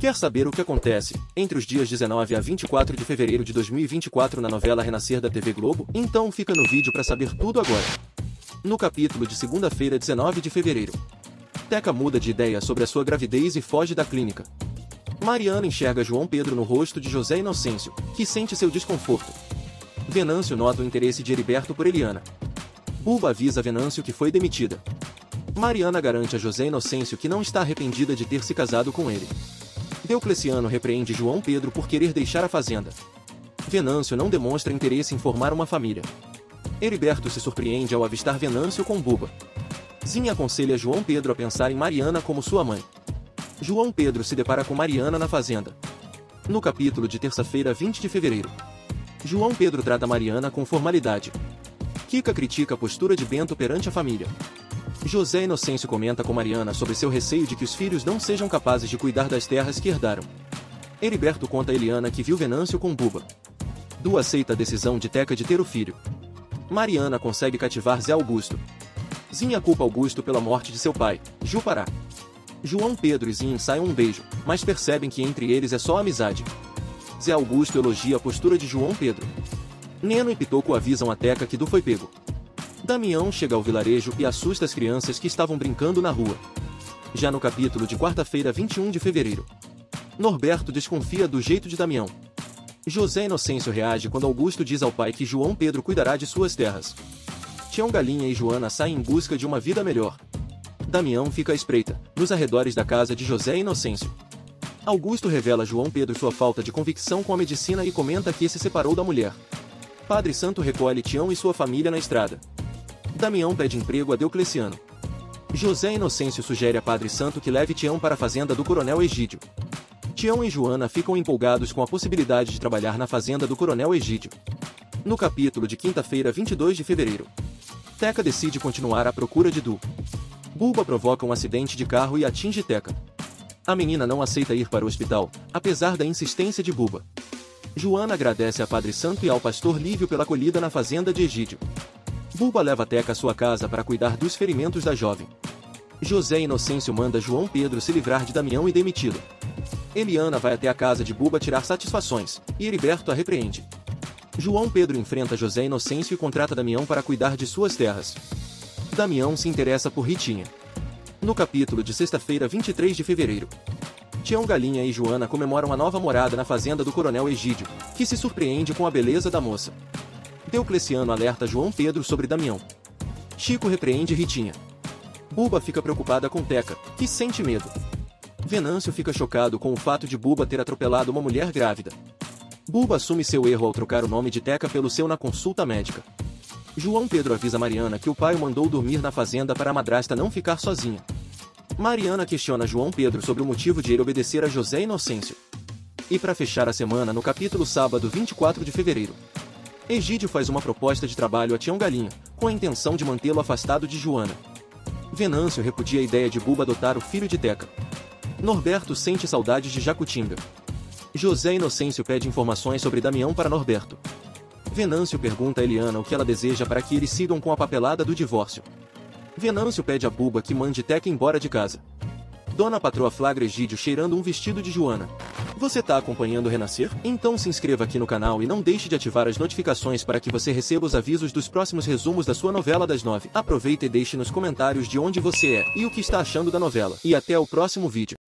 Quer saber o que acontece entre os dias 19 a 24 de fevereiro de 2024 na novela Renascer da TV Globo? Então fica no vídeo para saber tudo agora. No capítulo de segunda-feira, 19 de fevereiro, Teca muda de ideia sobre a sua gravidez e foge da clínica. Mariana enxerga João Pedro no rosto de José Inocêncio, que sente seu desconforto. Venâncio nota o interesse de Heriberto por Eliana. Buba avisa Venâncio que foi demitida. Mariana garante a José Inocêncio que não está arrependida de ter se casado com ele. Diocleciano repreende João Pedro por querer deixar a fazenda. Venâncio não demonstra interesse em formar uma família. Heriberto se surpreende ao avistar Venâncio com Buba. Zinha aconselha João Pedro a pensar em Mariana como sua mãe. João Pedro se depara com Mariana na fazenda. No capítulo de terça-feira, 20 de fevereiro. João Pedro trata Mariana com formalidade. Kika critica a postura de Bento perante a família. José Inocêncio comenta com Mariana sobre seu receio de que os filhos não sejam capazes de cuidar das terras que herdaram. Heriberto conta a Eliana que viu Venâncio com Buba. Du aceita a decisão de Teca de ter o filho. Mariana consegue cativar Zé Augusto. Zinha culpa Augusto pela morte de seu pai, Jupará. João Pedro e Zinha ensaiam um beijo, mas percebem que entre eles é só amizade. Zé Augusto elogia a postura de João Pedro. Neno e Pitoco avisam a Teca que Du foi pego. Damião chega ao vilarejo e assusta as crianças que estavam brincando na rua. Já no capítulo de quarta-feira, 21 de fevereiro. Norberto desconfia do jeito de Damião. José Inocêncio reage quando Augusto diz ao pai que João Pedro cuidará de suas terras. Tião Galinha e Joana saem em busca de uma vida melhor. Damião fica à espreita, nos arredores da casa de José Inocêncio. Augusto revela a João Pedro sua falta de convicção com a medicina e comenta que se separou da mulher. Padre Santo recolhe Tião e sua família na estrada. Damião pede emprego a Diocleciano. José Inocêncio sugere a Padre Santo que leve Tião para a fazenda do Coronel Egídio. Tião e Joana ficam empolgados com a possibilidade de trabalhar na fazenda do Coronel Egídio. No capítulo de quinta-feira, 22 de fevereiro, Teca decide continuar à procura de Du. Bulba provoca um acidente de carro e atinge Teca. A menina não aceita ir para o hospital, apesar da insistência de Buba. Joana agradece a Padre Santo e ao pastor Lívio pela acolhida na fazenda de Egídio. Bulba leva Teca à sua casa para cuidar dos ferimentos da jovem. José Inocêncio manda João Pedro se livrar de Damião e demiti-lo. Eliana vai até a casa de Buba tirar satisfações, e Heriberto a repreende. João Pedro enfrenta José Inocêncio e contrata Damião para cuidar de suas terras. Damião se interessa por Ritinha. No capítulo de sexta-feira, 23 de fevereiro, Tião Galinha e Joana comemoram a nova morada na fazenda do Coronel Egídio, que se surpreende com a beleza da moça. Diocleciano alerta João Pedro sobre Damião. Chico repreende Ritinha. Buba fica preocupada com Teca, que sente medo. Venâncio fica chocado com o fato de Buba ter atropelado uma mulher grávida. Buba assume seu erro ao trocar o nome de Teca pelo seu na consulta médica. João Pedro avisa Mariana que o pai o mandou dormir na fazenda para a madrasta não ficar sozinha. Mariana questiona João Pedro sobre o motivo de ele obedecer a José Inocêncio. E para fechar a semana no capítulo sábado 24 de fevereiro, Egídio faz uma proposta de trabalho a Tião Galinha, com a intenção de mantê-lo afastado de Joana. Venâncio repudia a ideia de Buba adotar o filho de Teca. Norberto sente saudades de Jacutinga. José Inocêncio pede informações sobre Damião para Norberto. Venâncio pergunta a Eliana o que ela deseja para que eles sigam com a papelada do divórcio. Venâncio pede a Buba que mande Teca embora de casa. Dona Patroa flagra Egídio cheirando um vestido de Joana. Você tá acompanhando o Renascer? Então se inscreva aqui no canal e não deixe de ativar as notificações para que você receba os avisos dos próximos resumos da sua novela das nove. Aproveita e deixe nos comentários de onde você é e o que está achando da novela. E até o próximo vídeo.